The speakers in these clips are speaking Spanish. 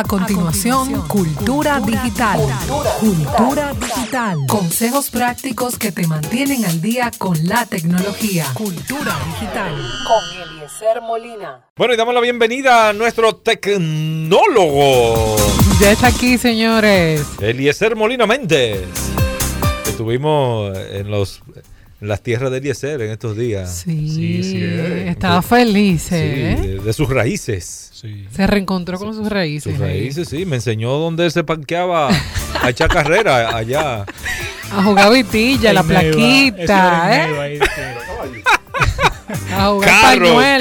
A continuación, Cultura Digital. Cultura Digital. Consejos prácticos que te mantienen al día con la tecnología. Cultura Digital. Con Eliezer Molina. Bueno, y damos la bienvenida a nuestro tecnólogo. Ya está aquí, señores. Eliezer Molina Méndez. Estuvimos en los las tierras de Eliezer en estos días. Sí, sí, sí estaba feliz. ¿eh? de, sus raíces. Se reencontró con sus raíces. Sus raíces, sí. Me enseñó dónde se panqueaba a echar carrera allá. A jugar vitilla, la plaquita. ¿eh? Carro,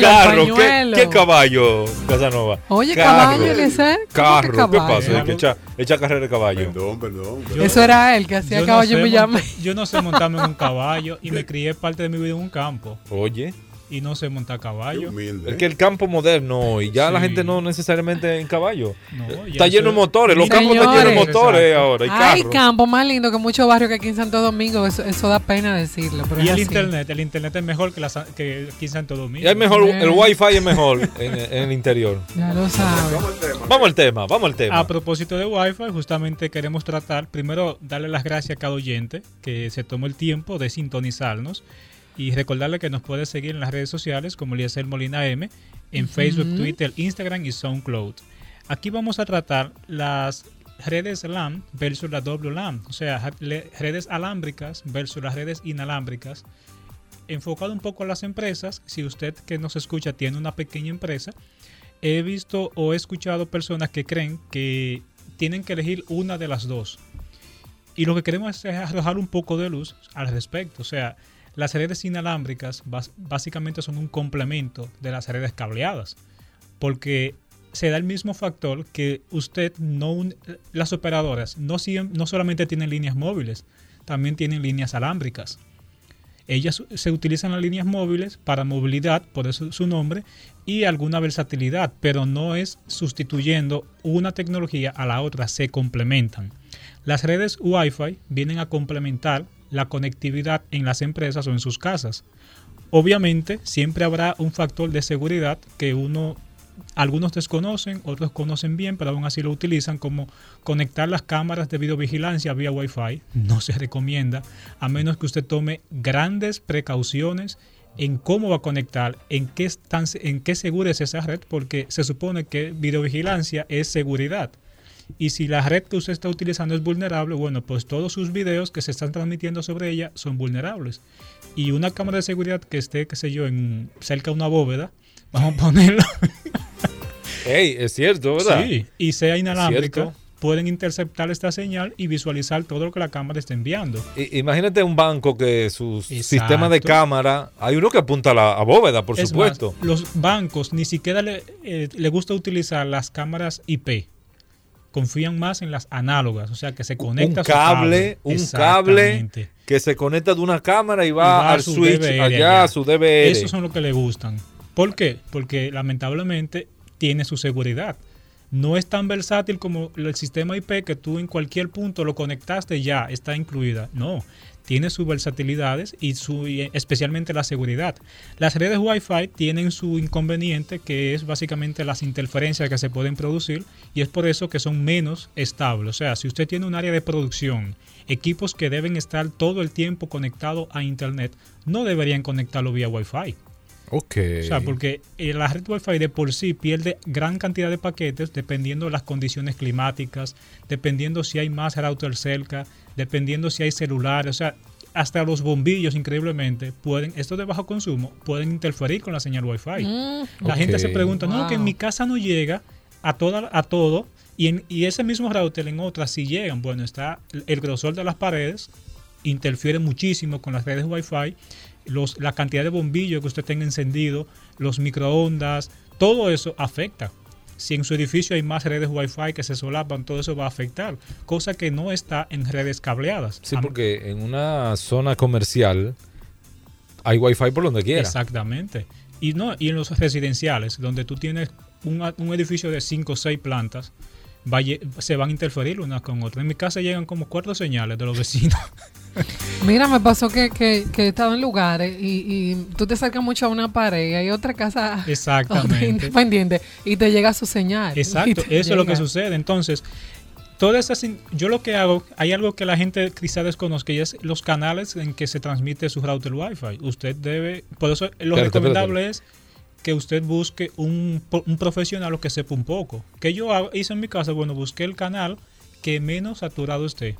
carro, ¿Qué, caballo, Casanova? Oye, caballo, ¿qué Carro, ¿qué, pasa? echa, echa, carrera de caballo. Perdón, perdón. Eso era él que hacía caballo no me llama. Yo no sé montarme en un caballo y me crié parte de mi vida en un campo. Oye y no se monta a caballo. Es que el campo moderno y ya la gente no necesariamente en caballo. Está lleno de motores, los campos están llenos de motores ahora. Hay campos más lindos que muchos barrios que aquí en Santo Domingo, eso, da pena decirlo. y el internet, el internet es mejor que, aquí en Santo Domingo. es mejor, el wifi es mejor en, el interior. Ya lo sabes. Vamos al tema, vamos al tema. A propósito de wifi, justamente queremos tratar, primero darle las gracias a cada oyente que se tomó el tiempo de sintonizarnos y recordarle que nos puede seguir en las redes sociales como Eliezer Molina M, en Facebook, Twitter, Instagram y SoundCloud. Aquí vamos a tratar las redes LAN versus la WLAN, o sea, redes alámbricas versus las redes inalámbricas. Enfocado un poco a las empresas, si usted que nos escucha tiene una pequeña empresa, he visto o he escuchado personas que creen que tienen que elegir una de las dos. Y lo que queremos es arrojar un poco de luz al respecto. O sea, las redes inalámbricas básicamente son un complemento de las redes cableadas, porque se da el mismo factor que usted no las operadoras no, no solamente tienen líneas móviles, también tienen líneas alámbricas. Ellas se utilizan las líneas móviles para movilidad, por eso su nombre, y alguna versatilidad, pero no es sustituyendo una tecnología a la otra, se complementan. Las redes Wi-Fi vienen a complementar la conectividad en las empresas o en sus casas. Obviamente, siempre habrá un factor de seguridad que uno algunos desconocen, otros conocen bien, pero aún así lo utilizan como conectar las cámaras de videovigilancia vía Wi-Fi. No se recomienda, a menos que usted tome grandes precauciones en cómo va a conectar, en qué, en qué segura es esa red, porque se supone que videovigilancia es seguridad. Y si la red que usted está utilizando es vulnerable, bueno, pues todos sus videos que se están transmitiendo sobre ella son vulnerables. Y una cámara de seguridad que esté, qué sé yo, en cerca de una bóveda, vamos a ponerlo. Ey, es cierto, ¿verdad? Sí, y sea inalámbrica pueden interceptar esta señal y visualizar todo lo que la cámara está enviando. imagínate un banco que su sistema de cámara, hay uno que apunta a la bóveda, por supuesto. los bancos ni siquiera le, eh, le gusta utilizar las cámaras IP confían más en las análogas, o sea, que se conecta un cable, un cable que se conecta de una cámara y va, al switch allá, a su DVR. Esos son los que le gustan. ¿Por qué? Porque lamentablemente tiene su seguridad. No es tan versátil como el sistema IP que tú en cualquier punto lo conectaste ya está incluida. No, tiene sus versatilidades y su, especialmente la seguridad. Las redes Wi-Fi tienen su inconveniente que es básicamente las interferencias que se pueden producir y es por eso que son menos estables. O sea, si usted tiene un área de producción, equipos que deben estar todo el tiempo conectados a Internet, no deberían conectarlo vía Wi-Fi. Ok. O sea, porque la red Wi-Fi de por sí pierde gran cantidad de paquetes dependiendo de las condiciones climáticas, dependiendo si hay más router cerca, dependiendo si hay celulares, o sea, hasta los bombillos, increíblemente, pueden, esto de bajo consumo, pueden interferir con la señal Wi-Fi. Mm. la gente se pregunta, no, que en mi casa no llega a, toda, a todo, y, en, y ese mismo router en otras sí llegan. Bueno, está el grosor de las paredes, interfiere muchísimo con las redes Wi-Fi, los, la cantidad de bombillos que usted tenga encendido, los microondas, todo eso afecta si en su edificio hay más redes Wi-Fi que se solapan, todo eso va a afectar, cosa que no está en redes cableadas. Sí, porque en una zona comercial hay Wi-Fi por donde quiera. Exactamente. Y, no, y en los residenciales, donde tú tienes un, edificio de 5 o 6 plantas, se van a interferir unas con otras. En mi casa llegan como cuatro señales de los vecinos. Mira, me pasó que, que, que he estado en lugares y, tú te acercas mucho a una pared y hay otra casa Exactamente. independiente y te llega su señal. Exacto, eso es lo que sucede. Entonces, todas esas, yo lo que hago, hay algo que la gente quizá desconozca y es los canales en que se transmite su router Wi-Fi. Usted debe, por eso lo recomendable es que usted busque un, un profesional o que sepa un poco. Que yo hice en mi casa, bueno, busqué el canal que menos saturado esté.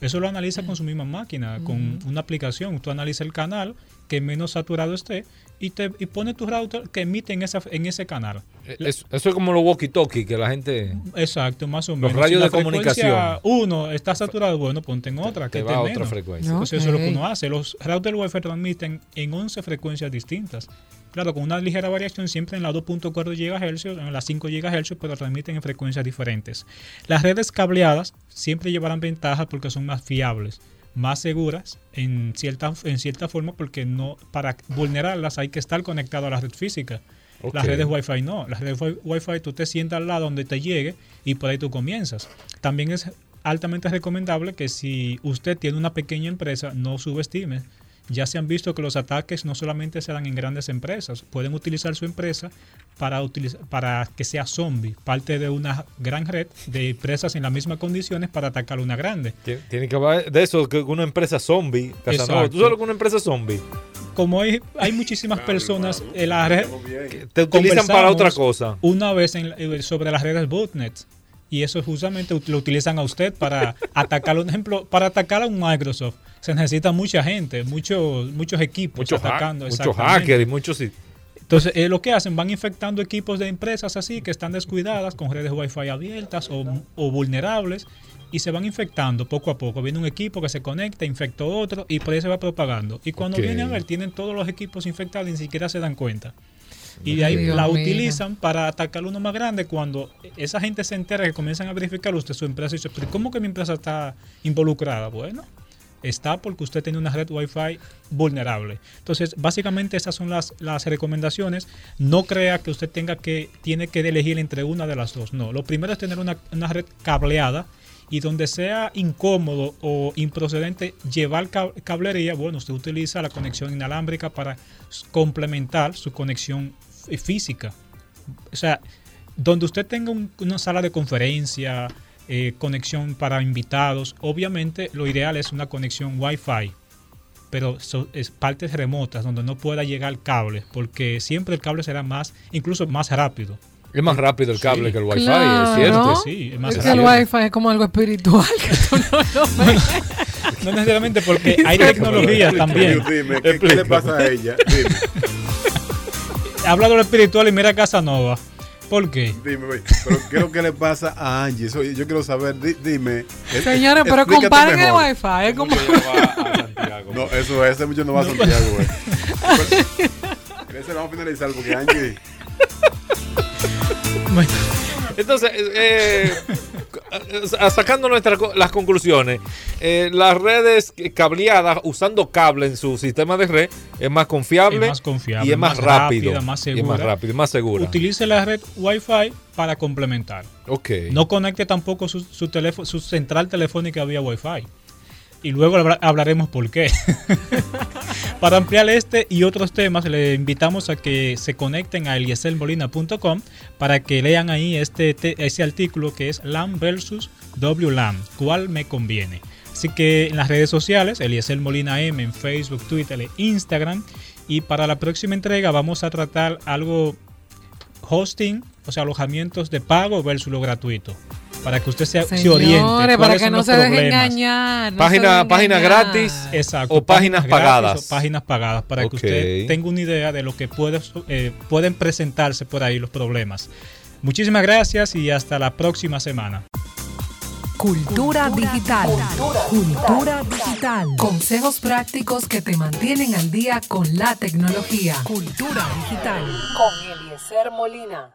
Eso lo analiza con su misma máquina, con una aplicación. Tú analizas el canal que menos saturado esté y te y pone tu router que emite en, esa, en ese canal. Eh, eso, es como los walkie-talkie que la gente. Exacto, más o menos. Los radios de comunicación. Uno está saturado, bueno, ponte en otra. que va a otra frecuencia. Entonces, eso es lo que uno hace. Los routers Wi-Fi transmiten en 11 frecuencias distintas. Claro, con una ligera variación siempre en la 2.4 GHz, en las 5 GHz, pero transmiten en frecuencias diferentes. Las redes cableadas siempre llevarán ventaja porque son más fiables, más seguras en cierta, en cierta forma porque no para vulnerarlas hay que estar conectado a la red física. Las redes Wi-Fi no. Las redes Wi-Fi tú te sientas al lado donde te llegue y por ahí tú comienzas. También es altamente recomendable que si usted tiene una pequeña empresa, no subestime ya se han visto que los ataques no solamente se dan en grandes empresas, pueden utilizar su empresa para, para que sea zombie, parte de una gran red de empresas en las mismas condiciones para atacar una grande. Tiene que haber de eso, que una empresa zombie. ¿Tú sabes que una empresa zombie? Como hay, hay muchísimas personas en la red que te utilizan para otra cosa. Una vez en, sobre las redes botnet y eso justamente lo utilizan a usted para atacar, un ejemplo, para atacar a un Microsoft se necesita mucha gente, muchos muchos equipos muchos atacando. muchos hackers y muchos... Entonces, eh, lo que hacen, van infectando equipos de empresas así que están descuidadas con redes Wi-Fi abiertas o, vulnerables y se van infectando poco a poco. Viene un equipo que se conecta, infecta otro y por ahí se va propagando. Y cuando vienen a ver, tienen todos los equipos infectados y ni siquiera se dan cuenta. Y de ahí la utilizan para atacar uno más grande cuando esa gente se entera que comienzan a verificar usted su empresa y dice, pero ¿cómo que mi empresa está involucrada? Bueno, está porque usted tiene una red Wi-Fi vulnerable. Entonces, básicamente esas son las, las recomendaciones. No crea que usted tenga que, tiene que elegir entre una de las dos. No, lo primero es tener una, red cableada y donde sea incómodo o improcedente llevar cablería, bueno, usted utiliza la conexión inalámbrica para complementar su conexión física. O sea, donde usted tenga una sala de conferencia, eh, conexión para invitados. Obviamente lo ideal es una conexión Wi-Fi, pero es partes remotas donde no pueda llegar el cable, porque siempre el cable será más, incluso más rápido. Es más rápido el cable que el Wi-Fi, es cierto. Sí, es más el Wi-Fi es como algo espiritual no, necesariamente porque hay tecnología también. Dime, ¿qué, le pasa a ella? Habla de lo espiritual y mira Casanova. ¿Por qué? Dime, pero ¿qué es lo que le pasa a Angie? yo quiero saber, dime. Señores, pero comparen el wifi. Es como... no, eso es, ese mucho no va a Santiago, güey. Ese vamos a finalizar porque Angie... Entonces, eh, sacando nuestras las conclusiones, eh, las redes cableadas usando cable en su sistema de red es más confiable, y es más, rápido, más segura. Y más rápido, más segura. Utilice la red Wi-Fi para complementar. Okay. No conecte tampoco su, su, teléfono, su central telefónica vía Wi-Fi y luego hablaremos por qué. Para ampliar este y otros temas, le invitamos a que se conecten a elieselmolina.com para que lean ahí este, ese artículo que es LAM versus WLAM, cuál me conviene. Así que en las redes sociales, Eliezer Molina M en Facebook, Twitter e Instagram. Y para la próxima entrega vamos a tratar algo hosting, o sea, alojamientos de pago versus lo gratuito para que usted se, se oriente. para que no se deje engañar. página, página gratis Exacto, o páginas, pagadas. páginas pagadas, para que usted tenga una idea de lo que puede, eh, pueden presentarse por ahí los problemas. Muchísimas gracias y hasta la próxima semana. Cultura digital. Cultura digital. Consejos prácticos que te mantienen al día con la tecnología. Cultura digital. Con Eliezer Molina.